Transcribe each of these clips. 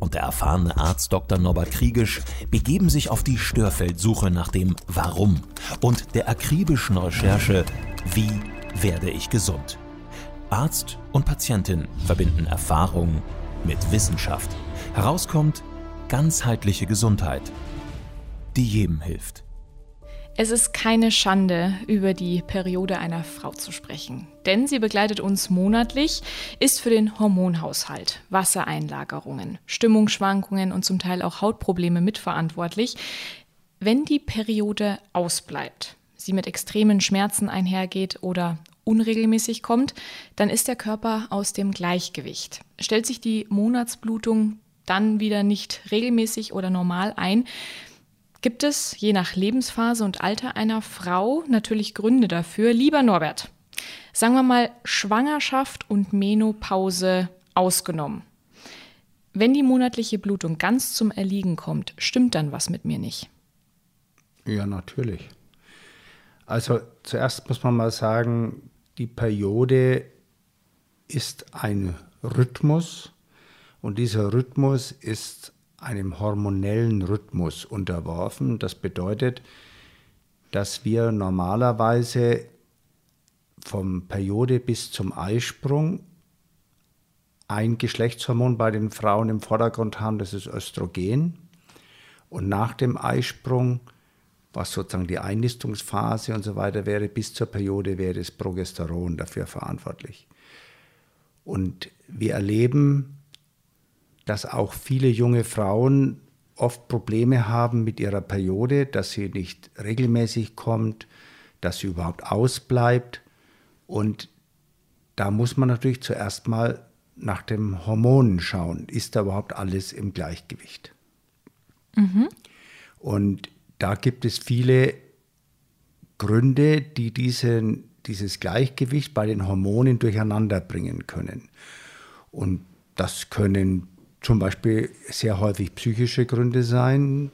und der erfahrene Arzt Dr. Norbert Kriegisch begeben sich auf die Störfeldsuche nach dem Warum und der akribischen Recherche Wie werde ich gesund? Arzt und Patientin verbinden Erfahrung mit Wissenschaft. Herauskommt ganzheitliche Gesundheit, die jedem hilft. Es ist keine Schande, über die Periode einer Frau zu sprechen, denn sie begleitet uns monatlich, ist für den Hormonhaushalt, Wassereinlagerungen, Stimmungsschwankungen und zum Teil auch Hautprobleme mitverantwortlich. Wenn die Periode ausbleibt, sie mit extremen Schmerzen einhergeht oder unregelmäßig kommt, dann ist der Körper aus dem Gleichgewicht. Stellt sich die Monatsblutung dann wieder nicht regelmäßig oder normal ein, gibt es je nach Lebensphase und Alter einer Frau natürlich Gründe dafür. Lieber Norbert, sagen wir mal Schwangerschaft und Menopause ausgenommen. Wenn die monatliche Blutung ganz zum Erliegen kommt, stimmt dann was mit mir nicht? Ja, natürlich. Also zuerst muss man mal sagen, die Periode ist ein Rhythmus und dieser Rhythmus ist einem hormonellen Rhythmus unterworfen. Das bedeutet, dass wir normalerweise vom Periode bis zum Eisprung ein Geschlechtshormon bei den Frauen im Vordergrund haben, das ist Östrogen. Und nach dem Eisprung, was sozusagen die Einnistungsphase und so weiter wäre, bis zur Periode wäre das Progesteron dafür verantwortlich. Und wir erleben dass auch viele junge Frauen oft Probleme haben mit ihrer Periode, dass sie nicht regelmäßig kommt, dass sie überhaupt ausbleibt. Und da muss man natürlich zuerst mal nach den Hormonen schauen. Ist da überhaupt alles im Gleichgewicht? Mhm. Und da gibt es viele Gründe, die diesen, dieses Gleichgewicht bei den Hormonen durcheinander bringen können. Und das können zum Beispiel sehr häufig psychische Gründe sein.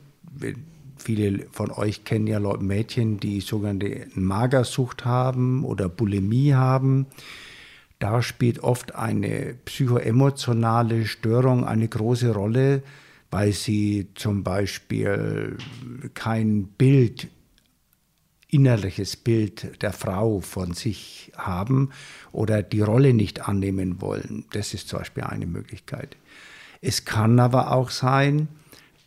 Viele von euch kennen ja Leute, Mädchen, die sogenannte Magersucht haben oder Bulimie haben. Da spielt oft eine psychoemotionale Störung eine große Rolle, weil sie zum Beispiel kein Bild, innerliches Bild der Frau von sich haben oder die Rolle nicht annehmen wollen. Das ist zum Beispiel eine Möglichkeit. Es kann aber auch sein,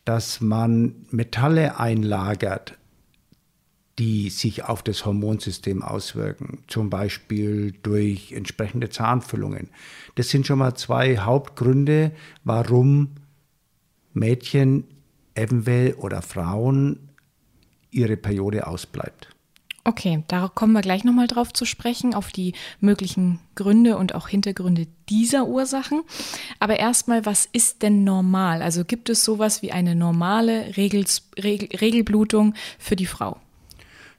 dass man Metalle einlagert, die sich auf das Hormonsystem auswirken, zum Beispiel durch entsprechende Zahnfüllungen. Das sind schon mal zwei Hauptgründe, warum Mädchen eventuell oder Frauen ihre Periode ausbleibt. Okay, da kommen wir gleich nochmal drauf zu sprechen, auf die möglichen Gründe und auch Hintergründe dieser Ursachen. Aber erstmal, was ist denn normal? Also gibt es sowas wie eine normale Regel, Regel, Regelblutung für die Frau?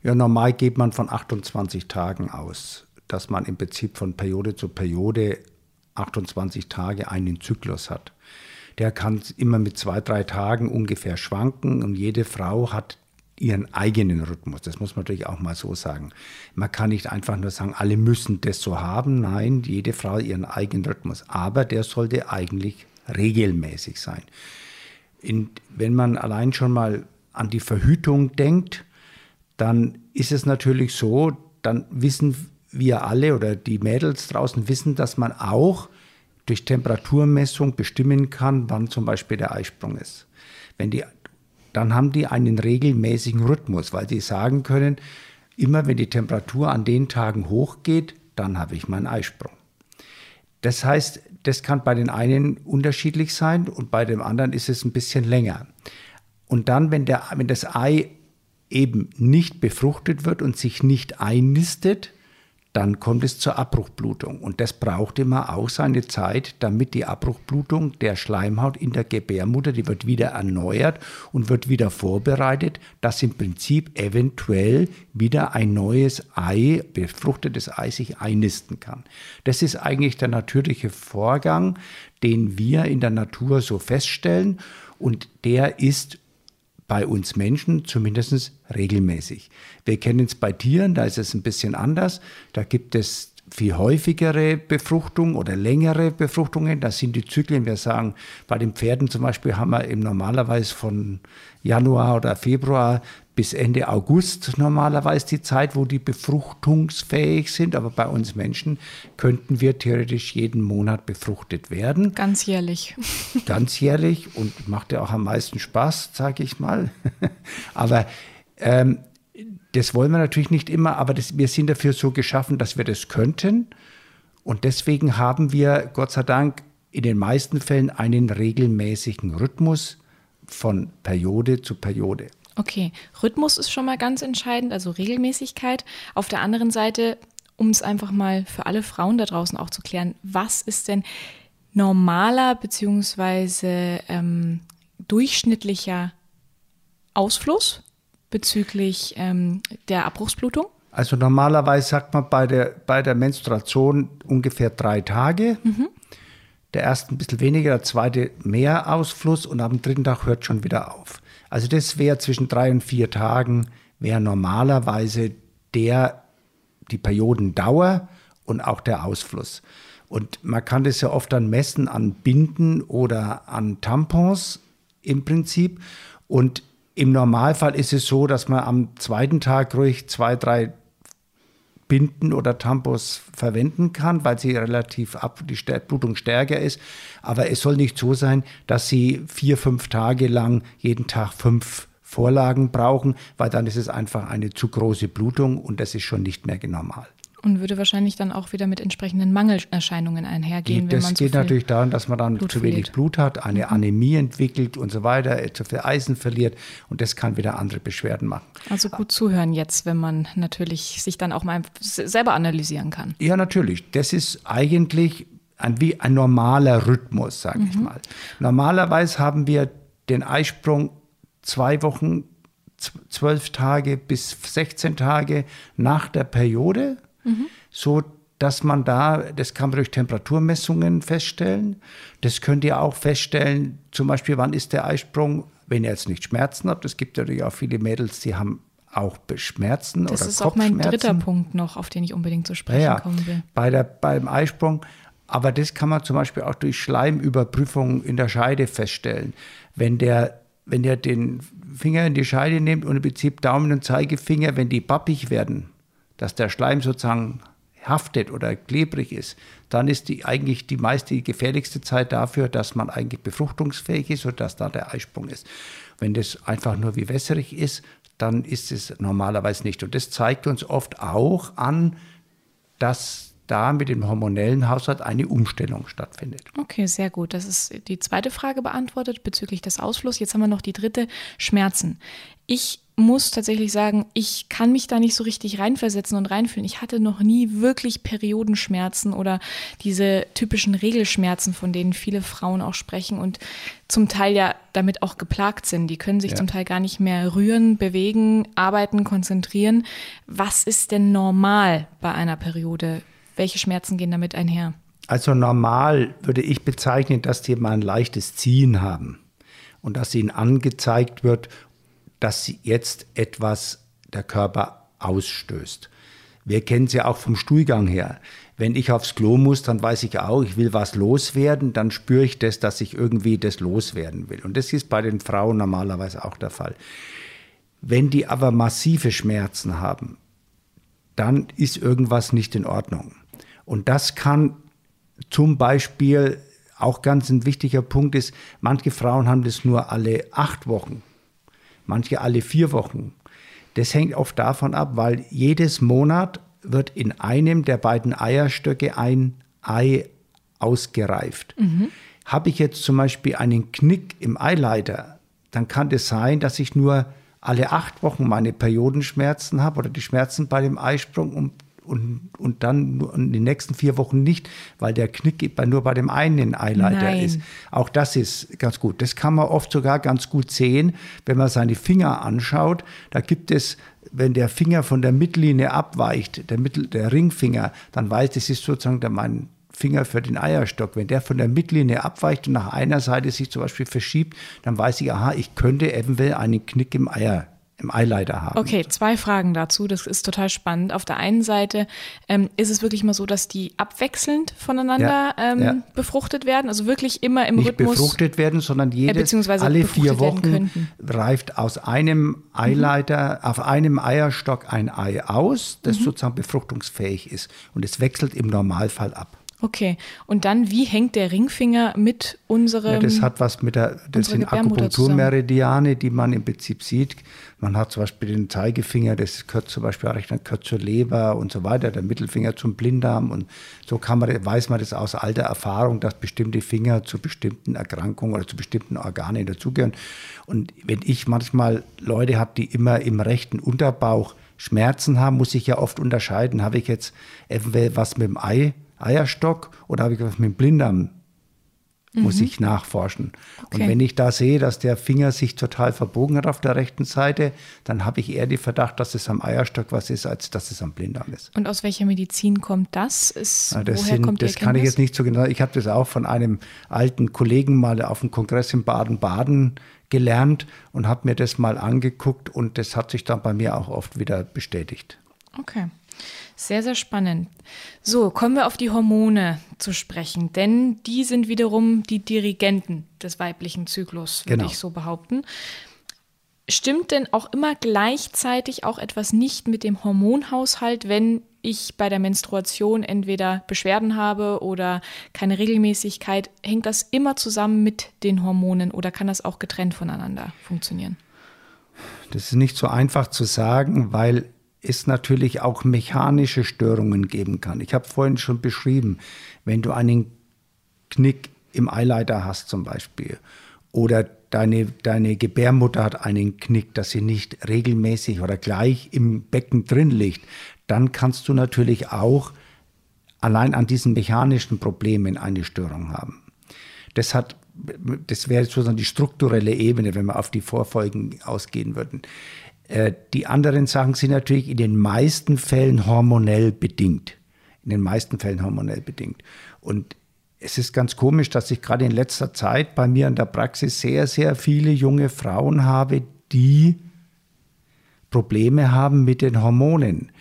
Ja, normal geht man von 28 Tagen aus, dass man im Prinzip von Periode zu Periode 28 Tage einen Zyklus hat. Der kann immer mit zwei, drei Tagen ungefähr schwanken und jede Frau hat ihren eigenen Rhythmus. Das muss man natürlich auch mal so sagen. Man kann nicht einfach nur sagen, alle müssen das so haben. Nein, jede Frau ihren eigenen Rhythmus. Aber der sollte eigentlich regelmäßig sein. In, wenn man allein schon mal an die Verhütung denkt, dann ist es natürlich so, dann wissen wir alle oder die Mädels draußen wissen, dass man auch durch Temperaturmessung bestimmen kann, wann zum Beispiel der Eisprung ist. Wenn die dann haben die einen regelmäßigen Rhythmus, weil sie sagen können, immer wenn die Temperatur an den Tagen hochgeht, dann habe ich meinen Eisprung. Das heißt, das kann bei den einen unterschiedlich sein und bei dem anderen ist es ein bisschen länger. Und dann, wenn, der, wenn das Ei eben nicht befruchtet wird und sich nicht einnistet, dann kommt es zur Abbruchblutung. Und das braucht immer auch seine Zeit, damit die Abbruchblutung der Schleimhaut in der Gebärmutter, die wird wieder erneuert und wird wieder vorbereitet, dass im Prinzip eventuell wieder ein neues Ei, befruchtetes Ei, sich einnisten kann. Das ist eigentlich der natürliche Vorgang, den wir in der Natur so feststellen. Und der ist bei uns Menschen zumindest regelmäßig. Wir kennen es bei Tieren, da ist es ein bisschen anders. Da gibt es viel häufigere Befruchtung oder längere Befruchtungen. Das sind die Zyklen. Wir sagen, bei den Pferden zum Beispiel haben wir eben normalerweise von Januar oder Februar bis Ende August normalerweise die Zeit, wo die befruchtungsfähig sind. Aber bei uns Menschen könnten wir theoretisch jeden Monat befruchtet werden. Ganz jährlich. Ganz jährlich und macht ja auch am meisten Spaß, sage ich mal. aber ähm, das wollen wir natürlich nicht immer, aber das, wir sind dafür so geschaffen, dass wir das könnten. Und deswegen haben wir, Gott sei Dank, in den meisten Fällen einen regelmäßigen Rhythmus von Periode zu Periode. Okay, Rhythmus ist schon mal ganz entscheidend, also Regelmäßigkeit. Auf der anderen Seite, um es einfach mal für alle Frauen da draußen auch zu klären, was ist denn normaler bzw. Ähm, durchschnittlicher Ausfluss bezüglich ähm, der Abbruchsblutung? Also normalerweise sagt man bei der, bei der Menstruation ungefähr drei Tage. Mhm. Der erste ein bisschen weniger, der zweite mehr Ausfluss und am dritten Tag hört schon wieder auf. Also das wäre zwischen drei und vier Tagen, wäre normalerweise der, die Periodendauer und auch der Ausfluss. Und man kann das ja oft dann messen an Binden oder an Tampons im Prinzip. Und im Normalfall ist es so, dass man am zweiten Tag ruhig zwei, drei Binden oder Tampons verwenden kann, weil sie relativ ab, die Blutung stärker ist. Aber es soll nicht so sein, dass sie vier, fünf Tage lang jeden Tag fünf Vorlagen brauchen, weil dann ist es einfach eine zu große Blutung und das ist schon nicht mehr normal. Und würde wahrscheinlich dann auch wieder mit entsprechenden Mangelerscheinungen einhergehen. Das wenn man geht natürlich daran, dass man dann Blut zu wenig verliert. Blut hat, eine mhm. Anämie entwickelt und so weiter, zu viel Eisen verliert und das kann wieder andere Beschwerden machen. Also gut zuhören jetzt, wenn man natürlich sich dann auch mal selber analysieren kann. Ja, natürlich. Das ist eigentlich ein, wie ein normaler Rhythmus, sage mhm. ich mal. Normalerweise haben wir den Eisprung zwei Wochen, zwölf Tage bis 16 Tage nach der Periode mhm. so dass man da, das kann man durch Temperaturmessungen feststellen. Das könnt ihr auch feststellen, zum Beispiel, wann ist der Eisprung, wenn ihr jetzt nicht Schmerzen habt. Es gibt natürlich auch viele Mädels, die haben auch Schmerzen das oder ist auch mein dritter Punkt noch, auf den ich unbedingt zu sprechen ja, kommen will. Bei der, beim Eisprung, aber das kann man zum Beispiel auch durch Schleimüberprüfungen in der Scheide feststellen. Wenn der, wenn der den Finger in die Scheide nimmt und im Prinzip Daumen und Zeigefinger, wenn die pappig werden, dass der Schleim sozusagen haftet oder klebrig ist, dann ist die eigentlich die meiste, die gefährlichste Zeit dafür, dass man eigentlich befruchtungsfähig ist und dass da der Eisprung ist. Wenn das einfach nur wie wässrig ist, dann ist es normalerweise nicht. Und das zeigt uns oft auch an, dass da mit dem hormonellen Haushalt eine Umstellung stattfindet. Okay, sehr gut. Das ist die zweite Frage beantwortet bezüglich des Ausflusses. Jetzt haben wir noch die dritte, Schmerzen. Ich muss tatsächlich sagen, ich kann mich da nicht so richtig reinversetzen und reinfühlen. Ich hatte noch nie wirklich Periodenschmerzen oder diese typischen Regelschmerzen, von denen viele Frauen auch sprechen und zum Teil ja damit auch geplagt sind. Die können sich ja. zum Teil gar nicht mehr rühren, bewegen, arbeiten, konzentrieren. Was ist denn normal bei einer Periode? Welche Schmerzen gehen damit einher? Also normal würde ich bezeichnen, dass die mal ein leichtes Ziehen haben und dass ihnen angezeigt wird, dass jetzt etwas der Körper ausstößt. Wir kennen es ja auch vom Stuhlgang her. Wenn ich aufs Klo muss, dann weiß ich auch, ich will was loswerden, dann spüre ich das, dass ich irgendwie das loswerden will. Und das ist bei den Frauen normalerweise auch der Fall. Wenn die aber massive Schmerzen haben, dann ist irgendwas nicht in Ordnung. Und das kann zum Beispiel auch ganz ein wichtiger Punkt ist, manche Frauen haben das nur alle acht Wochen, manche alle vier Wochen. Das hängt oft davon ab, weil jedes Monat wird in einem der beiden Eierstöcke ein Ei ausgereift. Mhm. Habe ich jetzt zum Beispiel einen Knick im Eileiter, dann kann es das sein, dass ich nur alle acht Wochen meine Periodenschmerzen habe oder die Schmerzen bei dem Eisprung und und, und dann in den nächsten vier Wochen nicht, weil der Knick nur bei dem einen Eileiter Nein. ist. Auch das ist ganz gut. Das kann man oft sogar ganz gut sehen, wenn man seine Finger anschaut. Da gibt es wenn der Finger von der Mittellinie abweicht, der, Mittel, der Ringfinger, dann weiß, das ist sozusagen der, mein Finger für den Eierstock. Wenn der von der Mittellinie abweicht und nach einer Seite sich zum Beispiel verschiebt, dann weiß ich, aha, ich könnte eventuell einen Knick im Eier im Eileiter haben. Okay, zwei Fragen dazu. Das ist total spannend. Auf der einen Seite ähm, ist es wirklich mal so, dass die abwechselnd voneinander ja, ähm, ja. befruchtet werden, also wirklich immer im Nicht Rhythmus. befruchtet werden, sondern jedes, äh, alle vier Wochen reift aus einem Eileiter, mhm. auf einem Eierstock ein Ei aus, das mhm. sozusagen befruchtungsfähig ist. Und es wechselt im Normalfall ab. Okay, und dann, wie hängt der Ringfinger mit unserem. Ja, das hat was mit der, das sind Akupunkturmeridiane, die man im Prinzip sieht. Man hat zum Beispiel den Zeigefinger, das gehört zum Beispiel auch gehört zur Leber und so weiter, der Mittelfinger zum Blinddarm. Und so kann man, weiß man das aus alter Erfahrung, dass bestimmte Finger zu bestimmten Erkrankungen oder zu bestimmten Organen dazugehören. Und wenn ich manchmal Leute habe, die immer im rechten Unterbauch Schmerzen haben, muss ich ja oft unterscheiden, habe ich jetzt eventuell was mit dem Ei Eierstock oder habe ich was mit dem Blinddarm? Mhm. Muss ich nachforschen. Okay. Und wenn ich da sehe, dass der Finger sich total verbogen hat auf der rechten Seite, dann habe ich eher den Verdacht, dass es am Eierstock was ist, als dass es am Blinddarm ist. Und aus welcher Medizin kommt das? Ist, ja, das sind, das kann ich jetzt nicht so genau. Ich habe das auch von einem alten Kollegen mal auf dem Kongress in Baden-Baden gelernt und habe mir das mal angeguckt und das hat sich dann bei mir auch oft wieder bestätigt. Okay. Sehr, sehr spannend. So, kommen wir auf die Hormone zu sprechen, denn die sind wiederum die Dirigenten des weiblichen Zyklus, würde genau. ich so behaupten. Stimmt denn auch immer gleichzeitig auch etwas nicht mit dem Hormonhaushalt, wenn ich bei der Menstruation entweder Beschwerden habe oder keine Regelmäßigkeit? Hängt das immer zusammen mit den Hormonen oder kann das auch getrennt voneinander funktionieren? Das ist nicht so einfach zu sagen, weil es natürlich auch mechanische Störungen geben kann. Ich habe vorhin schon beschrieben, wenn du einen Knick im Eileiter hast zum Beispiel oder deine, deine Gebärmutter hat einen Knick, dass sie nicht regelmäßig oder gleich im Becken drin liegt, dann kannst du natürlich auch allein an diesen mechanischen Problemen eine Störung haben. Das hat das wäre sozusagen die strukturelle Ebene, wenn wir auf die Vorfolgen ausgehen würden. Äh, die anderen Sachen sind natürlich in den meisten Fällen hormonell bedingt. In den meisten Fällen hormonell bedingt. Und es ist ganz komisch, dass ich gerade in letzter Zeit bei mir in der Praxis sehr, sehr viele junge Frauen habe, die Probleme haben mit den Hormonen.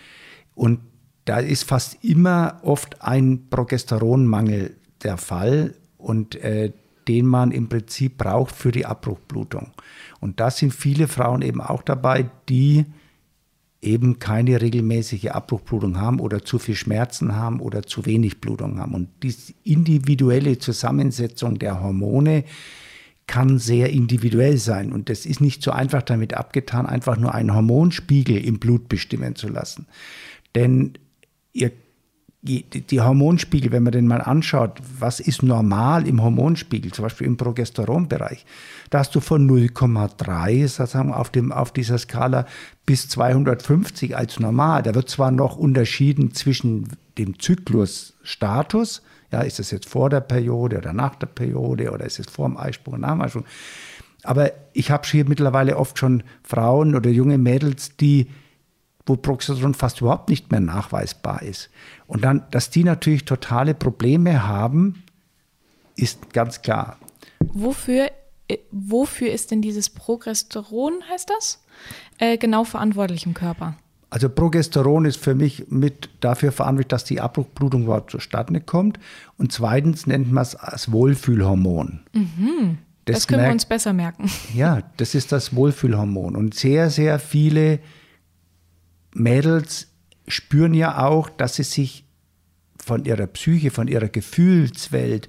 Und da ist fast immer oft ein Progesteronmangel der Fall. Und äh, den man im Prinzip braucht für die Abbruchblutung. Und da sind viele Frauen eben auch dabei, die eben keine regelmäßige Abbruchblutung haben oder zu viel Schmerzen haben oder zu wenig Blutung haben. Und die individuelle Zusammensetzung der Hormone kann sehr individuell sein. Und das ist nicht so einfach damit abgetan, einfach nur einen Hormonspiegel im Blut bestimmen zu lassen. Denn ihr die Hormonspiegel, wenn man den mal anschaut, was ist normal im Hormonspiegel, zum Beispiel im Progesteronbereich, da hast du von 0,3 sozusagen auf, dem, auf dieser Skala bis 250 als normal. Da wird zwar noch unterschieden zwischen dem Zyklusstatus, ja, ist es jetzt vor der Periode oder nach der Periode oder ist es vor dem Eisprung oder nach dem Eisprung. Aber ich habe hier mittlerweile oft schon Frauen oder junge Mädels, die wo Progesteron fast überhaupt nicht mehr nachweisbar ist. Und dann, dass die natürlich totale Probleme haben, ist ganz klar. Wofür, äh, wofür ist denn dieses Progesteron, heißt das, äh, genau verantwortlich im Körper? Also Progesteron ist für mich mit dafür verantwortlich, dass die Abbruchblutung überhaupt zustande kommt. Und zweitens nennt man es als Wohlfühlhormon. Mhm. Das, das, können merkt, wir uns besser merken. Ja, das ist das Wohlfühlhormon. Und sehr, sehr viele Mädels spüren ja auch, dass sie sich von ihrer Psyche, von ihrer Gefühlswelt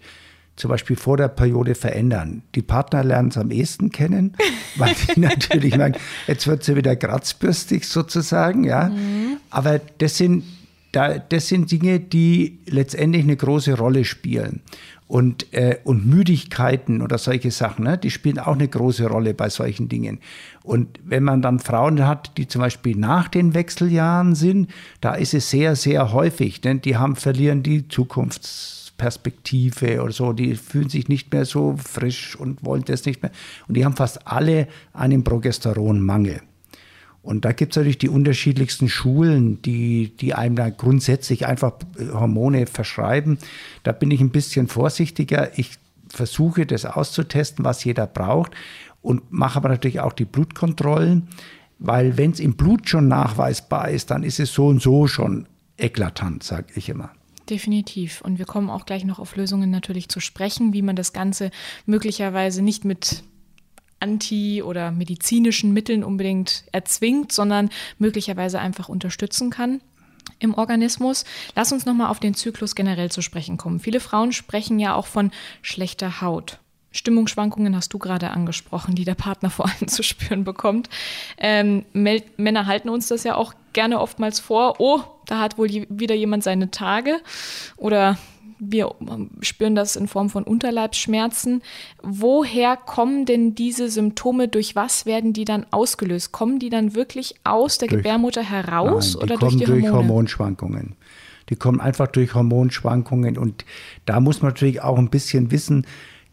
zum Beispiel vor der Periode verändern. Die Partner lernen es am ehesten kennen, weil die natürlich merken, jetzt wird sie wieder kratzbürstig sozusagen, ja. Mhm. Aber das sind, das sind Dinge, die letztendlich eine große Rolle spielen. Und, äh, und Müdigkeiten oder solche Sachen, ne, die spielen auch eine große Rolle bei solchen Dingen. Und wenn man dann Frauen hat, die zum Beispiel nach den Wechseljahren sind, da ist es sehr, sehr häufig, denn die haben, verlieren die Zukunftsperspektive oder so, die fühlen sich nicht mehr so frisch und wollen das nicht mehr. Und die haben fast alle einen Progesteronmangel. Und da gibt es natürlich die unterschiedlichsten Schulen, die, die einem da grundsätzlich einfach Hormone verschreiben. Da bin ich ein bisschen vorsichtiger. Ich versuche das auszutesten, was jeder braucht und mache aber natürlich auch die Blutkontrollen, weil wenn es im Blut schon nachweisbar ist, dann ist es so und so schon eklatant, sage ich immer. Definitiv. Und wir kommen auch gleich noch auf Lösungen natürlich zu sprechen, wie man das Ganze möglicherweise nicht mit anti- oder medizinischen Mitteln unbedingt erzwingt, sondern möglicherweise einfach unterstützen kann im Organismus. Lass uns nochmal auf den Zyklus generell zu sprechen kommen. Viele Frauen sprechen ja auch von schlechter Haut. Stimmungsschwankungen hast du gerade angesprochen, die der Partner vor allem zu spüren bekommt. Ähm, Männer halten uns das ja auch gerne oftmals vor. Oh, da hat wohl wieder jemand seine Tage. Oder wir spüren das in Form von Unterleibsschmerzen. Woher kommen denn diese Symptome? Durch was werden die dann ausgelöst? Kommen die dann wirklich aus der durch, Gebärmutter heraus nein, oder durch die Hormone? durch Hormonschwankungen. Die kommen einfach durch Hormonschwankungen und da muss man natürlich auch ein bisschen wissen,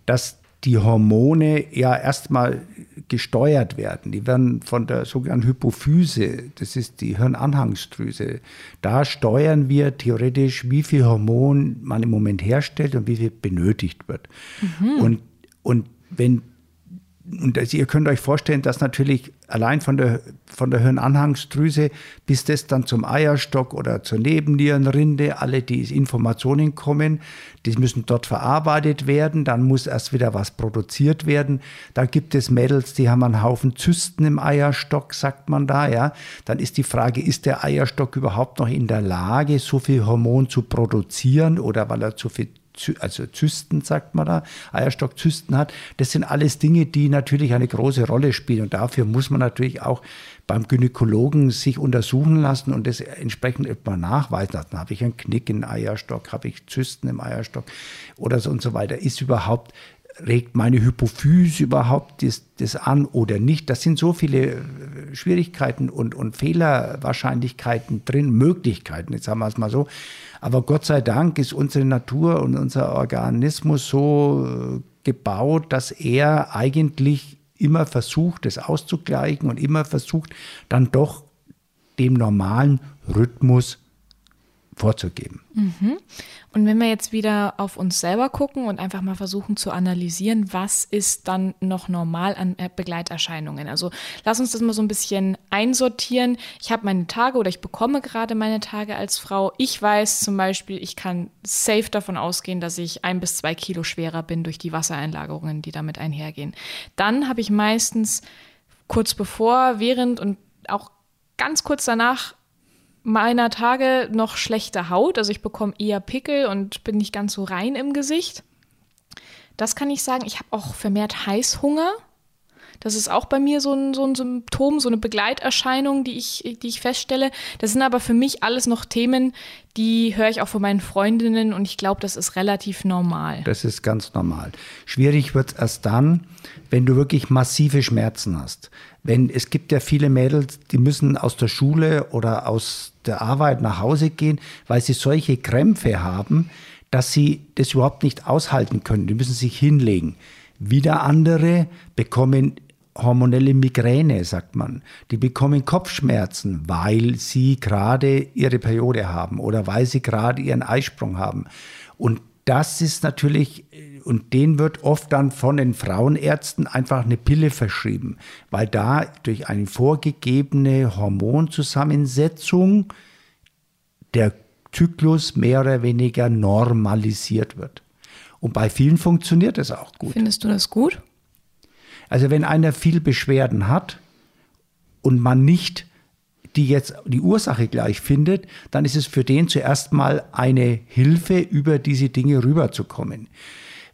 dass die Hormone ja erstmal gesteuert werden. Die werden von der sogenannten Hypophyse, das ist die Hirnanhangsdrüse, da steuern wir theoretisch, wie viel Hormon man im Moment herstellt und wie viel benötigt wird. Mhm. Und, und wenn und also ihr könnt euch vorstellen, dass natürlich allein von der, von der Hirnanhangsdrüse bis das dann zum Eierstock oder zur Nebennierenrinde, alle die Informationen kommen, die müssen dort verarbeitet werden, dann muss erst wieder was produziert werden. Da gibt es Mädels, die haben einen Haufen Zysten im Eierstock, sagt man da, ja. Dann ist die Frage, ist der Eierstock überhaupt noch in der Lage, so viel Hormon zu produzieren oder weil er zu viel also Zysten, sagt man da, Eierstockzysten hat. Das sind alles Dinge, die natürlich eine große Rolle spielen. Und dafür muss man natürlich auch beim Gynäkologen sich untersuchen lassen und das entsprechend etwa nachweisen lassen. Habe ich einen Knick im Eierstock, habe ich Zysten im Eierstock oder so und so weiter. Ist überhaupt regt meine Hypophyse überhaupt das, das, an oder nicht? Das sind so viele Schwierigkeiten und, und Fehlerwahrscheinlichkeiten drin, Möglichkeiten, jetzt sagen wir es mal so. Aber Gott sei Dank ist unsere Natur und unser Organismus so äh, gebaut, dass er eigentlich immer versucht, das auszugleichen und immer versucht, dann doch dem normalen Rhythmus vorzugeben. Mhm. Und wenn wir jetzt wieder auf uns selber gucken und einfach mal versuchen zu analysieren, was ist dann noch normal an äh, Begleiterscheinungen? Also lass uns das mal so ein bisschen einsortieren. Ich habe meine Tage oder ich bekomme gerade meine Tage als Frau. Ich weiß zum Beispiel, ich kann safe davon ausgehen, dass ich ein bis zwei Kilo schwerer bin durch die Wassereinlagerungen, die damit einhergehen. Dann habe ich meistens kurz bevor, während und auch ganz kurz danach meiner Tage noch schlechte Haut. Also ich bekomme eher Pickel und bin nicht ganz so rein im Gesicht. Das kann ich sagen. Ich habe auch vermehrt Heißhunger. Das ist auch bei mir so ein, so ein Symptom, so eine Begleiterscheinung, die ich, die ich feststelle. Das sind aber für mich alles noch Themen, die höre ich auch von meinen Freundinnen und ich glaube, das ist relativ normal. Das ist ganz normal. Schwierig wird es erst dann, wenn du wirklich massive Schmerzen hast. Wenn es gibt ja viele Mädels, die müssen aus der Schule oder aus der Arbeit nach Hause gehen, weil sie solche Krämpfe haben, dass sie das überhaupt nicht aushalten können. Die müssen sich hinlegen. Wieder andere bekommen hormonelle Migräne, sagt man. Die bekommen Kopfschmerzen, weil sie gerade ihre Periode haben oder weil sie gerade ihren Eisprung haben. Und das ist natürlich, und den wird oft dann von den Frauenärzten einfach eine Pille verschrieben, weil da durch eine vorgegebene Hormonzusammensetzung der Zyklus mehr oder weniger normalisiert wird. Und bei vielen funktioniert das auch gut. Findest du das gut? Also wenn einer viel Beschwerden hat und man nicht die jetzt die Ursache gleich findet, dann ist es für den zuerst mal eine Hilfe, über diese Dinge rüberzukommen.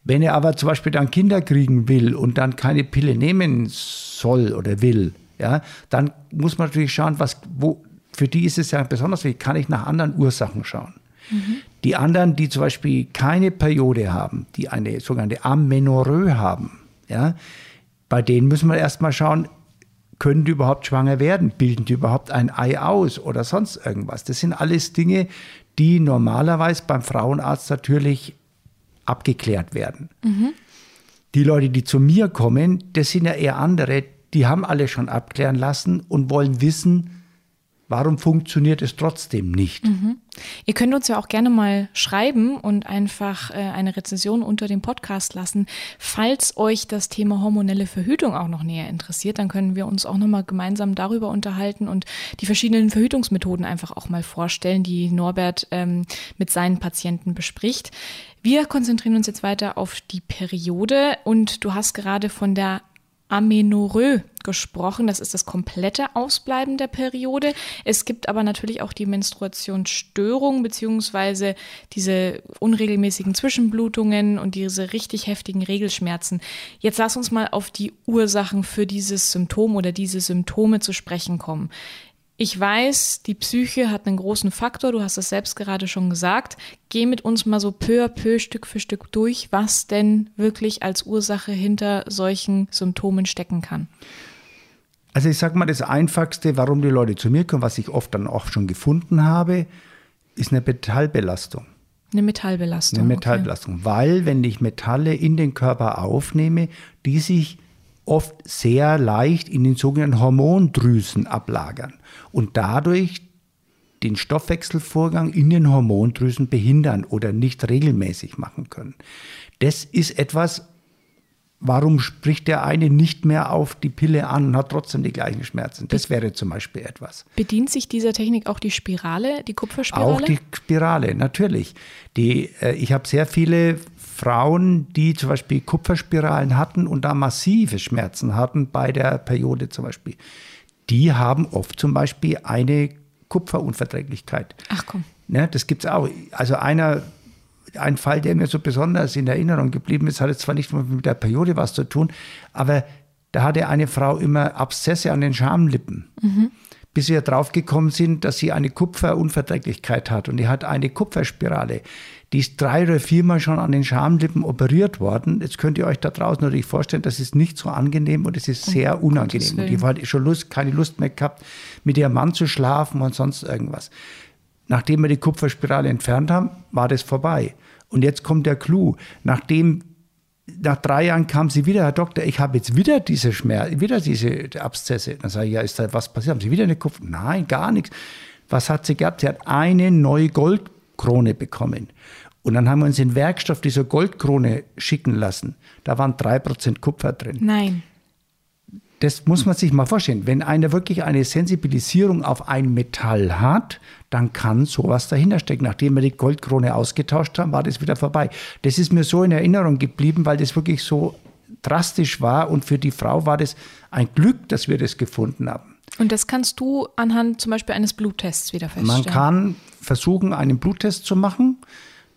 Wenn er aber zum Beispiel dann Kinder kriegen will und dann keine Pille nehmen soll oder will, ja, dann muss man natürlich schauen, was, wo, für die ist es ja besonders wichtig, kann ich nach anderen Ursachen schauen. Mhm. Die anderen, die zum Beispiel keine Periode haben, die eine sogenannte Amenorrhoe haben, ja, bei denen müssen wir erstmal schauen, können die überhaupt schwanger werden? Bilden die überhaupt ein Ei aus oder sonst irgendwas? Das sind alles Dinge, die normalerweise beim Frauenarzt natürlich abgeklärt werden. Mhm. Die Leute, die zu mir kommen, das sind ja eher andere, die haben alle schon abklären lassen und wollen wissen, warum funktioniert es trotzdem nicht? Mhm. Ihr könnt uns ja auch gerne mal schreiben und einfach äh, eine Rezension unter dem Podcast lassen. Falls euch das Thema hormonelle Verhütung auch noch näher interessiert, dann können wir uns auch nochmal gemeinsam darüber unterhalten und die verschiedenen Verhütungsmethoden einfach auch mal vorstellen, die Norbert ähm, mit seinen Patienten bespricht. Wir konzentrieren uns jetzt weiter auf die Periode und du hast gerade von der Amenorrhoe gesprochen. Das ist das komplette Ausbleiben der Periode. Es gibt aber natürlich auch die Menstruationsstörung beziehungsweise diese unregelmäßigen Zwischenblutungen und diese richtig heftigen Regelschmerzen. Jetzt lass uns mal auf die Ursachen für dieses Symptom oder diese Symptome zu sprechen kommen. Ich weiß, die Psyche hat einen großen Faktor, du hast es selbst gerade schon gesagt. Geh mit uns mal so peu à peu, Stück für Stück durch, was denn wirklich als Ursache hinter solchen Symptomen stecken kann. Also ich sage mal, das Einfachste, warum die Leute zu mir kommen, was ich oft dann auch schon gefunden habe, ist eine Metallbelastung. Eine Metallbelastung. Eine Metallbelastung, okay. weil wenn ich Metalle in den Körper aufnehme, die sich oft sehr leicht in den sogenannten Hormondrüsen ablagern und dadurch den Stoffwechselvorgang in den Hormondrüsen behindern oder nicht regelmäßig machen können. Das ist etwas, warum spricht der eine nicht mehr auf die Pille an und hat trotzdem die gleichen Schmerzen? Das wäre zum Beispiel etwas. Bedient sich dieser Technik auch die Spirale, die Kupferspirale? Auch die Spirale, natürlich. Die, äh, ich habe sehr viele Frauen, die zum Beispiel Kupferspiralen hatten und da massive Schmerzen hatten bei der Periode zum Beispiel. Die haben oft zum Beispiel eine Kupferunverträglichkeit. Ach komm. Ne, das gibt es auch. Also einer, ein Fall, der mir so besonders in Erinnerung geblieben ist, hatte zwar nicht mit der Periode was zu tun, aber da hatte eine Frau immer Abszesse an den Schamlippen. Mhm bis wir draufgekommen sind, dass sie eine Kupferunverträglichkeit hat. Und die hat eine Kupferspirale. Die ist drei oder viermal schon an den Schamlippen operiert worden. Jetzt könnt ihr euch da draußen natürlich vorstellen, das ist nicht so angenehm und es ist sehr oh, unangenehm. Und die hat schon Lust, keine Lust mehr gehabt, mit ihrem Mann zu schlafen und sonst irgendwas. Nachdem wir die Kupferspirale entfernt haben, war das vorbei. Und jetzt kommt der Clou. Nachdem nach drei Jahren kam sie wieder, Herr Doktor, ich habe jetzt wieder diese Schmerz, wieder diese Abszesse. Dann sage ich, ja, ist da was passiert? Haben Sie wieder eine Kupfer? Nein, gar nichts. Was hat sie gehabt? Sie hat eine neue Goldkrone bekommen. Und dann haben wir uns den Werkstoff dieser Goldkrone schicken lassen. Da waren drei Prozent Kupfer drin. Nein. Das muss man sich mal vorstellen. Wenn einer wirklich eine Sensibilisierung auf ein Metall hat, dann kann sowas dahinter stecken. Nachdem wir die Goldkrone ausgetauscht haben, war das wieder vorbei. Das ist mir so in Erinnerung geblieben, weil das wirklich so drastisch war und für die Frau war das ein Glück, dass wir das gefunden haben. Und das kannst du anhand zum Beispiel eines Bluttests wieder feststellen? Man kann versuchen, einen Bluttest zu machen.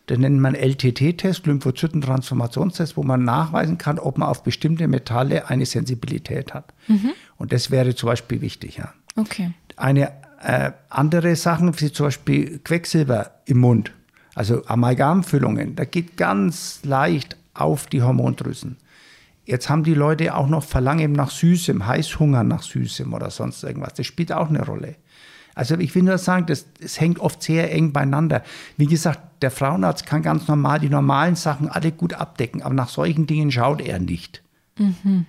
Den nennt man LTT-Test, Lymphozytentransformationstest, wo man nachweisen kann, ob man auf bestimmte Metalle eine Sensibilität hat. Mhm. Und das wäre zum Beispiel wichtig. Ja. Okay. Eine äh, andere Sachen, wie zum Beispiel Quecksilber im Mund, also Amalgamfüllungen, da geht ganz leicht auf die Hormondrüsen. Jetzt haben die Leute auch noch Verlangen nach Süßem, Heißhunger nach Süßem oder sonst irgendwas. Das spielt auch eine Rolle. Also ich will nur sagen, das, das hängt oft sehr eng beieinander. Wie gesagt, der Frauenarzt kann ganz normal die normalen Sachen alle gut abdecken, aber nach solchen Dingen schaut er nicht. Mhm.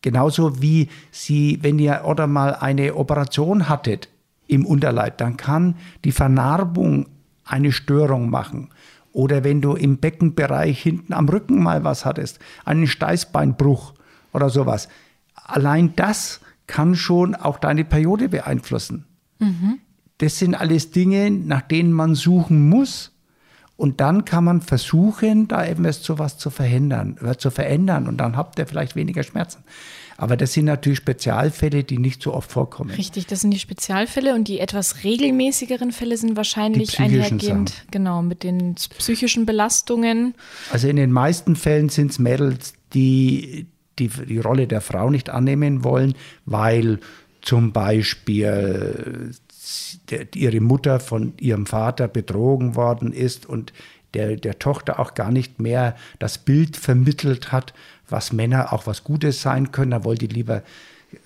Genauso wie Sie, wenn ihr oder mal eine Operation hattet im Unterleib, dann kann die Vernarbung eine Störung machen. Oder wenn du im Beckenbereich hinten am Rücken mal was hattest, einen Steißbeinbruch oder sowas. Allein das kann schon auch deine Periode beeinflussen. Mhm. Das sind alles Dinge, nach denen man suchen muss. Und dann kann man versuchen, da etwas zu was zu verhindern, äh, zu verändern. Und dann habt ihr vielleicht weniger Schmerzen. Aber das sind natürlich Spezialfälle, die nicht so oft vorkommen. Richtig, das sind die Spezialfälle und die etwas regelmäßigeren Fälle sind wahrscheinlich einhergehend, Sachen. genau, mit den psychischen Belastungen. Also in den meisten Fällen sind es Mädels, die, die die Rolle der Frau nicht annehmen wollen, weil zum Beispiel ihre Mutter von ihrem Vater betrogen worden ist und der, der Tochter auch gar nicht mehr das Bild vermittelt hat, was Männer auch was Gutes sein können. Da wollte lieber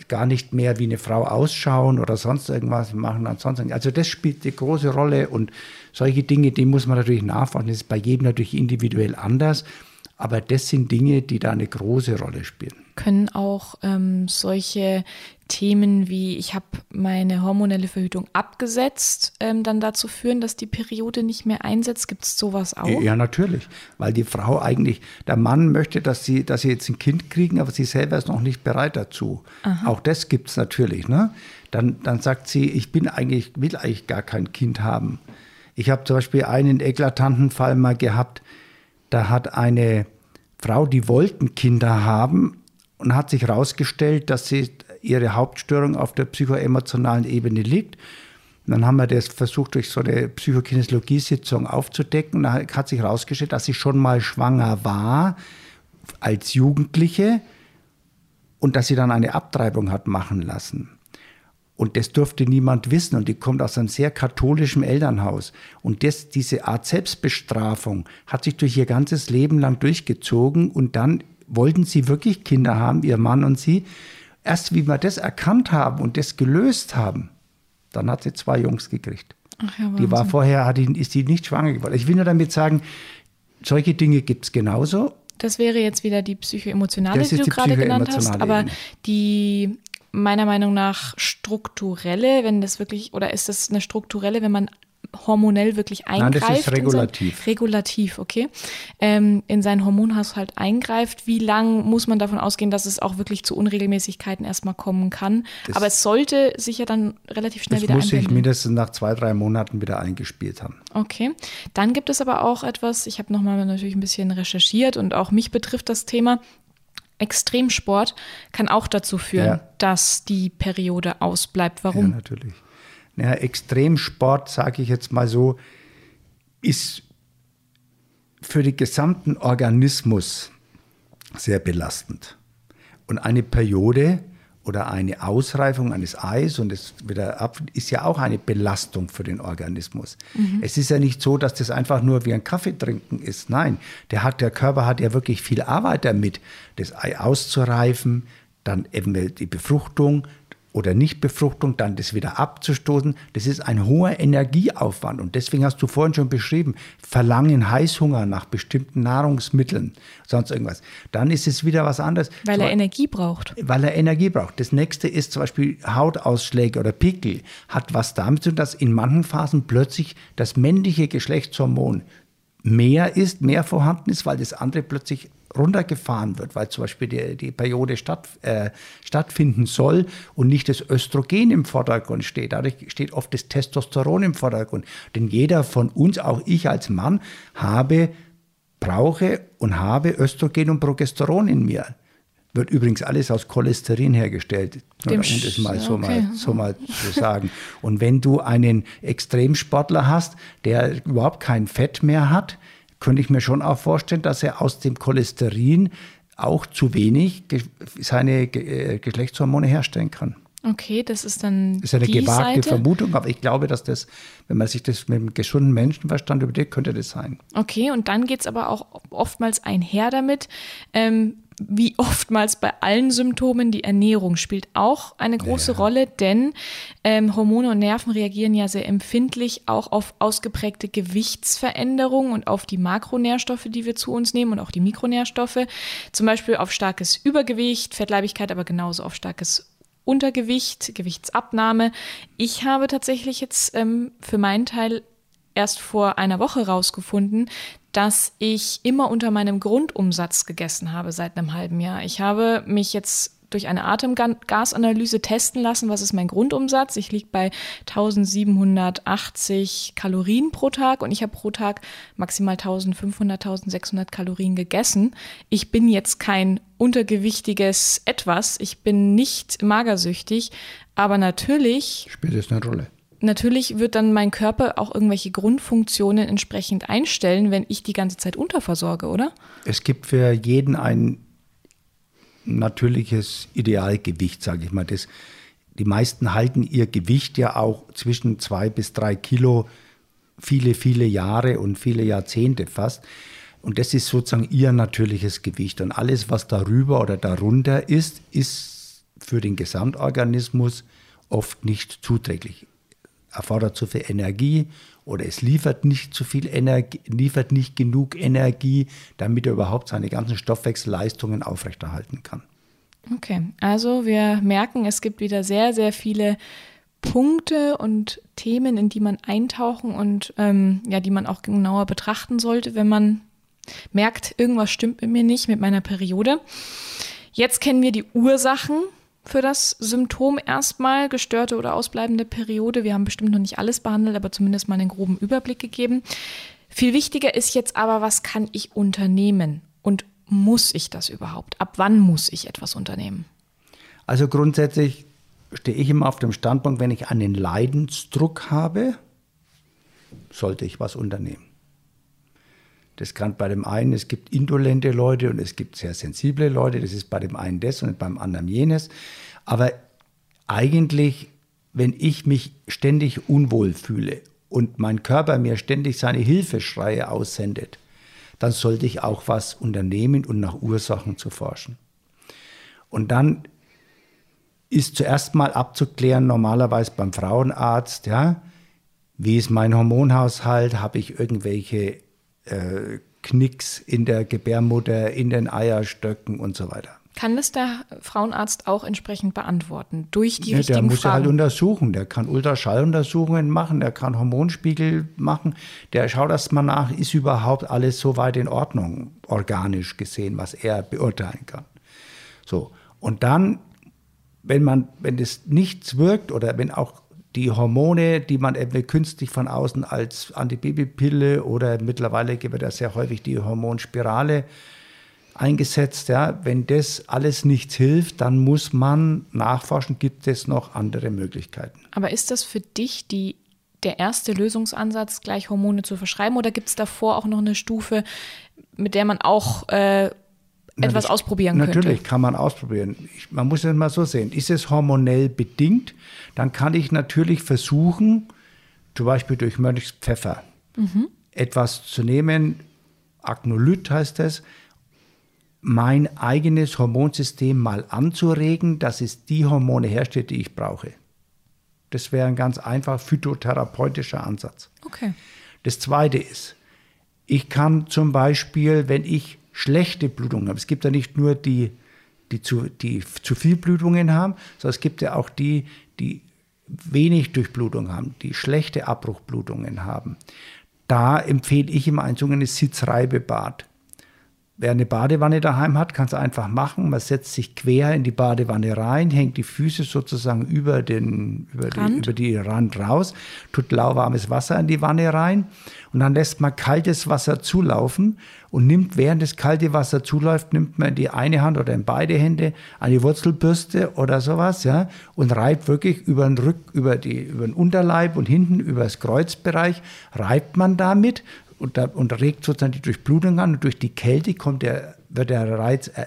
gar nicht mehr wie eine Frau ausschauen oder sonst irgendwas machen. Ansonsten, also das spielt eine große Rolle und solche Dinge, die muss man natürlich nachfragen. Das ist bei jedem natürlich individuell anders. Aber das sind Dinge, die da eine große Rolle spielen. Können auch ähm, solche Themen wie ich habe meine hormonelle Verhütung abgesetzt, ähm, dann dazu führen, dass die Periode nicht mehr einsetzt? Gibt es sowas auch? Ja, natürlich, weil die Frau eigentlich, der Mann möchte, dass sie, dass sie jetzt ein Kind kriegen, aber sie selber ist noch nicht bereit dazu. Aha. Auch das gibt es natürlich. Ne? Dann, dann sagt sie, ich bin eigentlich, will eigentlich gar kein Kind haben. Ich habe zum Beispiel einen eklatanten Fall mal gehabt, da hat eine Frau, die wollten Kinder haben und hat sich herausgestellt, dass sie ihre Hauptstörung auf der psychoemotionalen Ebene liegt. Und dann haben wir das versucht, durch so eine Psychokinesiologie-Sitzung aufzudecken. Da hat sich herausgestellt, dass sie schon mal schwanger war als Jugendliche und dass sie dann eine Abtreibung hat machen lassen. Und das durfte niemand wissen. Und die kommt aus einem sehr katholischen Elternhaus. Und das, diese Art Selbstbestrafung hat sich durch ihr ganzes Leben lang durchgezogen. Und dann wollten sie wirklich Kinder haben, ihr Mann und sie. Erst wie wir das erkannt haben und das gelöst haben, dann hat sie zwei Jungs gekriegt. Ach ja, die war vorher, die, ist die nicht schwanger geworden. Ich will nur damit sagen, solche Dinge gibt es genauso. Das wäre jetzt wieder die psychoemotionale, die du gerade genannt hast. Aber die meiner Meinung nach strukturelle, wenn das wirklich, oder ist das eine strukturelle, wenn man hormonell wirklich eingreift. Nein, das ist regulativ. Sein, regulativ, okay. Ähm, in seinen Hormonhaushalt eingreift. Wie lang muss man davon ausgehen, dass es auch wirklich zu Unregelmäßigkeiten erstmal kommen kann? Das Aber es sollte sich ja dann relativ schnell wieder einpendeln. Das muss sich mindestens nach zwei, drei Monaten wieder eingespielt haben. Okay. Dann gibt es aber auch etwas, ich habe nochmal natürlich ein bisschen recherchiert und auch mich betrifft das Thema. Extremsport kann auch dazu führen, ja. dass die Periode ausbleibt. Warum? Ja, natürlich. Ja, Extremsport, sage ich jetzt mal so, ist für den gesamten Organismus sehr belastend. Und eine Periode oder eine Ausreifung eines Eis und es wieder ab, ist ja auch eine Belastung für den Organismus. Mhm. Es ist ja nicht so, dass das einfach nur wie ein Kaffee trinken ist. Nein, der, hat, der Körper hat ja wirklich viel Arbeit damit, das Ei auszureifen, dann eben die Befruchtung, oder Nichtbefruchtung, dann das wieder abzustoßen, das ist ein hoher Energieaufwand. Und deswegen hast du vorhin schon beschrieben, Verlangen, Heißhunger nach bestimmten Nahrungsmitteln, sonst irgendwas. Dann ist es wieder was anderes. Weil er Energie braucht. Weil er Energie braucht. Das nächste ist zum Beispiel Hautausschläge oder Pickel. Hat was damit zu tun, dass in manchen Phasen plötzlich das männliche Geschlechtshormon mehr ist, mehr vorhanden ist, weil das andere plötzlich runtergefahren wird, weil zum Beispiel die, die Periode statt, äh, stattfinden soll und nicht das Östrogen im Vordergrund steht. Dadurch steht oft das Testosteron im Vordergrund. Denn jeder von uns, auch ich als Mann, habe, brauche und habe Östrogen und Progesteron in mir. Wird übrigens alles aus Cholesterin hergestellt, um es mal, so, okay. mal so mal zu sagen. Und wenn du einen Extremsportler hast, der überhaupt kein Fett mehr hat, könnte ich mir schon auch vorstellen, dass er aus dem Cholesterin auch zu wenig seine äh, Geschlechtshormone herstellen kann. Okay, das ist dann. Das ist eine die gewagte Seite. Vermutung, aber ich glaube, dass das, wenn man sich das mit einem gesunden Menschenverstand überlegt, könnte das sein. Okay, und dann geht es aber auch oftmals einher damit, ähm, wie oftmals bei allen Symptomen, die Ernährung spielt auch eine große ja. Rolle, denn ähm, Hormone und Nerven reagieren ja sehr empfindlich auch auf ausgeprägte Gewichtsveränderungen und auf die Makronährstoffe, die wir zu uns nehmen und auch die Mikronährstoffe. Zum Beispiel auf starkes Übergewicht, Fettleibigkeit, aber genauso auf starkes Untergewicht, Gewichtsabnahme. Ich habe tatsächlich jetzt ähm, für meinen Teil erst vor einer Woche rausgefunden, dass ich immer unter meinem Grundumsatz gegessen habe seit einem halben Jahr. Ich habe mich jetzt durch eine Atemgasanalyse testen lassen, was ist mein Grundumsatz. Ich liege bei 1780 Kalorien pro Tag und ich habe pro Tag maximal 1500, 1600 Kalorien gegessen. Ich bin jetzt kein untergewichtiges Etwas, ich bin nicht magersüchtig, aber natürlich spielt es eine Rolle natürlich wird dann mein Körper auch irgendwelche Grundfunktionen entsprechend einstellen, wenn ich die ganze Zeit unterversorge, oder? Es gibt für jeden ein natürliches Idealgewicht, sage ich mal. Das die meisten halten ihr Gewicht ja auch zwischen zwei bis drei Kilo viele, viele Jahre und viele Jahrzehnte fast. Und das ist sozusagen ihr natürliches Gewicht. Und alles, was darüber oder darunter ist, ist für den Gesamtorganismus oft nicht zuträglich. Erfordert zu viel Energie oder es liefert nicht zu viel Energie, liefert nicht genug Energie, damit er überhaupt seine ganzen Stoffwechselleistungen aufrechterhalten kann. Okay, also wir merken, es gibt wieder sehr, sehr viele Punkte und Themen, in die man eintauchen und ähm, ja, die man auch genauer betrachten sollte, wenn man merkt, irgendwas stimmt mit mir nicht, mit meiner Periode. Jetzt kennen wir die Ursachen für das Symptom erstmal, gestörte oder ausbleibende Periode. Wir haben bestimmt noch nicht alles behandelt, aber zumindest mal einen groben Überblick gegeben. Viel wichtiger ist jetzt aber, was kann ich unternehmen und muss ich das überhaupt? Ab wann muss ich etwas unternehmen? Also grundsätzlich stehe ich immer auf dem Standpunkt, wenn ich einen Leidensdruck habe, sollte ich was unternehmen. Das kann bei dem einen, es gibt indolente Leute und es gibt sehr sensible Leute, das ist bei dem einen das und beim anderen jenes. Aber eigentlich, wenn ich mich ständig unwohl fühle und mein Körper mir ständig seine Hilfeschreie aussendet, dann sollte ich auch was unternehmen und nach Ursachen zu forschen. Und dann ist zuerst mal abzuklären, normalerweise beim Frauenarzt, ja, wie ist mein Hormonhaushalt, habe ich irgendwelche äh, Knicks in der Gebärmutter, in den Eierstöcken und so weiter. Kann das der Frauenarzt auch entsprechend beantworten durch die ja, richtigen Der muss Fragen? halt untersuchen. Der kann Ultraschalluntersuchungen machen, der kann Hormonspiegel machen. Der schaut erstmal nach, ist überhaupt alles so weit in Ordnung, organisch gesehen, was er beurteilen kann. So. Und dann, wenn man, wenn das nichts wirkt oder wenn auch die Hormone, die man eben künstlich von außen als Antibabypille oder mittlerweile gibt es sehr häufig die Hormonspirale eingesetzt. Ja. Wenn das alles nichts hilft, dann muss man nachforschen, gibt es noch andere Möglichkeiten. Aber ist das für dich die, der erste Lösungsansatz, gleich Hormone zu verschreiben oder gibt es davor auch noch eine Stufe, mit der man auch äh, etwas ausprobieren natürlich könnte? Natürlich kann man ausprobieren. Ich, man muss es mal so sehen. Ist es hormonell bedingt, dann kann ich natürlich versuchen, zum Beispiel durch Mönchspfeffer, mhm. etwas zu nehmen, Agnolyt heißt es, mein eigenes Hormonsystem mal anzuregen, dass es die Hormone herstellt, die ich brauche. Das wäre ein ganz einfach phytotherapeutischer Ansatz. Okay. Das zweite ist, ich kann zum Beispiel, wenn ich schlechte Blutungen habe, es gibt ja nicht nur die, die zu, die zu viel Blutungen haben, sondern es gibt ja auch die, die wenig Durchblutung haben, die schlechte Abbruchblutungen haben. Da empfehle ich immer ein sogenanntes Sitzreibebad. Wer eine Badewanne daheim hat, kann es einfach machen. Man setzt sich quer in die Badewanne rein, hängt die Füße sozusagen über den über die, über die Rand raus, tut lauwarmes Wasser in die Wanne rein und dann lässt man kaltes Wasser zulaufen und nimmt, während das kalte Wasser zuläuft, nimmt man in die eine Hand oder in beide Hände eine Wurzelbürste oder sowas, ja, und reibt wirklich über den Rück, über die, über den Unterleib und hinten über das Kreuzbereich, reibt man damit und, da, und regt sozusagen die Durchblutung an und durch die Kälte kommt der, wird der Reiz, äh,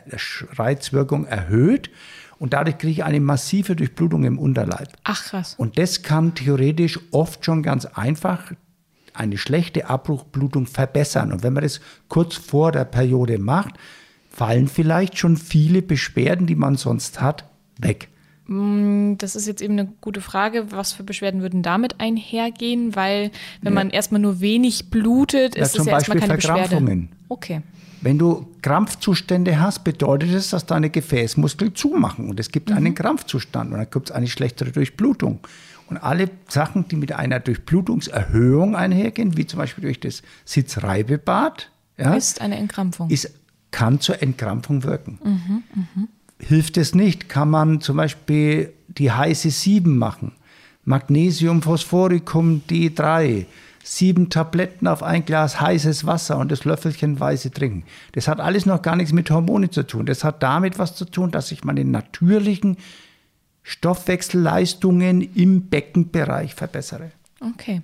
Reizwirkung erhöht und dadurch kriege ich eine massive Durchblutung im Unterleib. Ach krass. Und das kann theoretisch oft schon ganz einfach eine schlechte Abbruchblutung verbessern. Und wenn man das kurz vor der Periode macht, fallen vielleicht schon viele Beschwerden, die man sonst hat, weg. Mm, das ist jetzt eben eine gute Frage. Was für Beschwerden würden damit einhergehen? Weil, wenn ja. man erstmal nur wenig blutet, ist ja, es ja erstmal keine Beschwerde. Okay. Wenn du Krampfzustände hast, bedeutet es, dass deine Gefäßmuskeln zumachen und es gibt mhm. einen Krampfzustand und dann gibt es eine schlechtere Durchblutung. Und alle Sachen, die mit einer Durchblutungserhöhung einhergehen, wie zum Beispiel durch das Sitzreibebad, ja, ist eine Entkrampfung. Ist, kann zur Entkrampfung wirken. Mhm, mh. Hilft es nicht, kann man zum Beispiel die heiße 7 machen. Magnesium, Phosphoricum, D3. Sieben Tabletten auf ein Glas heißes Wasser und das Löffelchenweise trinken. Das hat alles noch gar nichts mit Hormonen zu tun. Das hat damit was zu tun, dass ich meine natürlichen Stoffwechselleistungen im Beckenbereich verbessere. Okay.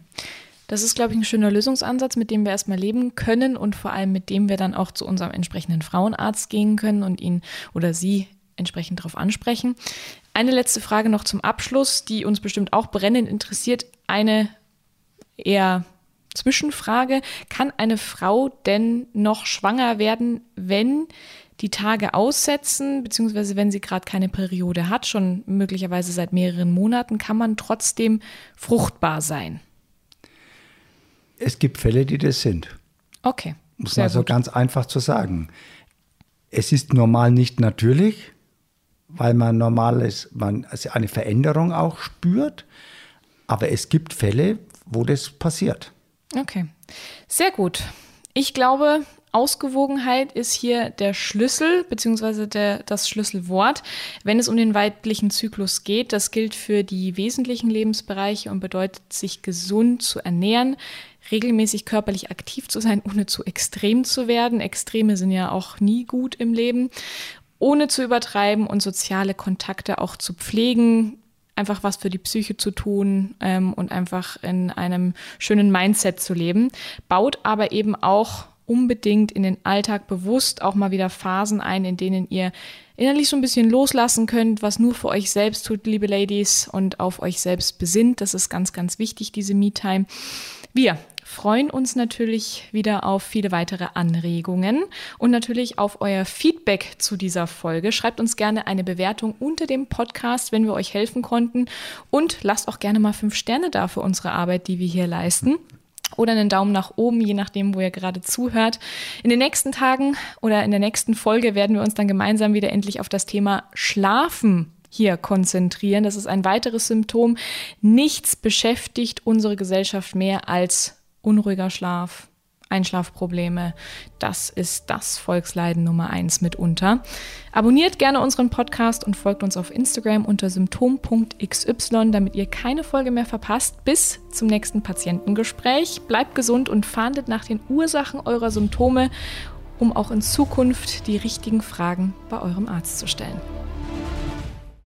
Das ist, glaube ich, ein schöner Lösungsansatz, mit dem wir erstmal leben können und vor allem mit dem wir dann auch zu unserem entsprechenden Frauenarzt gehen können und ihn oder sie entsprechend darauf ansprechen. Eine letzte Frage noch zum Abschluss, die uns bestimmt auch brennend interessiert. Eine eher Zwischenfrage. Kann eine Frau denn noch schwanger werden, wenn die Tage aussetzen, beziehungsweise wenn sie gerade keine Periode hat, schon möglicherweise seit mehreren Monaten, kann man trotzdem fruchtbar sein? Es gibt Fälle, die das sind. Okay. Muss man so ganz einfach zu sagen. Es ist normal nicht natürlich, weil man normal ist, man also eine Veränderung auch spürt. Aber es gibt Fälle, wo das passiert. Okay. Sehr gut. Ich glaube, Ausgewogenheit ist hier der Schlüssel bzw. das Schlüsselwort, wenn es um den weiblichen Zyklus geht. Das gilt für die wesentlichen Lebensbereiche und bedeutet, sich gesund zu ernähren, regelmäßig körperlich aktiv zu sein, ohne zu extrem zu werden. Extreme sind ja auch nie gut im Leben. Ohne zu übertreiben und soziale Kontakte auch zu pflegen, einfach was für die Psyche zu tun ähm, und einfach in einem schönen Mindset zu leben, baut aber eben auch unbedingt in den Alltag bewusst auch mal wieder Phasen ein, in denen ihr innerlich so ein bisschen loslassen könnt, was nur für euch selbst tut, liebe Ladies, und auf euch selbst besinnt. Das ist ganz, ganz wichtig, diese Me-Time. Wir freuen uns natürlich wieder auf viele weitere Anregungen und natürlich auf euer Feedback zu dieser Folge. Schreibt uns gerne eine Bewertung unter dem Podcast, wenn wir euch helfen konnten und lasst auch gerne mal fünf Sterne da für unsere Arbeit, die wir hier leisten oder einen Daumen nach oben, je nachdem, wo ihr gerade zuhört. In den nächsten Tagen oder in der nächsten Folge werden wir uns dann gemeinsam wieder endlich auf das Thema Schlafen hier konzentrieren. Das ist ein weiteres Symptom. Nichts beschäftigt unsere Gesellschaft mehr als unruhiger Schlaf, Einschlafprobleme. Das ist das Volksleiden Nummer eins mitunter. Abonniert gerne unseren Podcast und folgt uns auf Instagram unter symptom.xy, damit ihr keine Folge mehr verpasst. Bis zum nächsten Patientengespräch. Bleibt gesund und fahndet nach den Ursachen eurer Symptome, um auch in Zukunft die richtigen Fragen bei eurem Arzt zu stellen.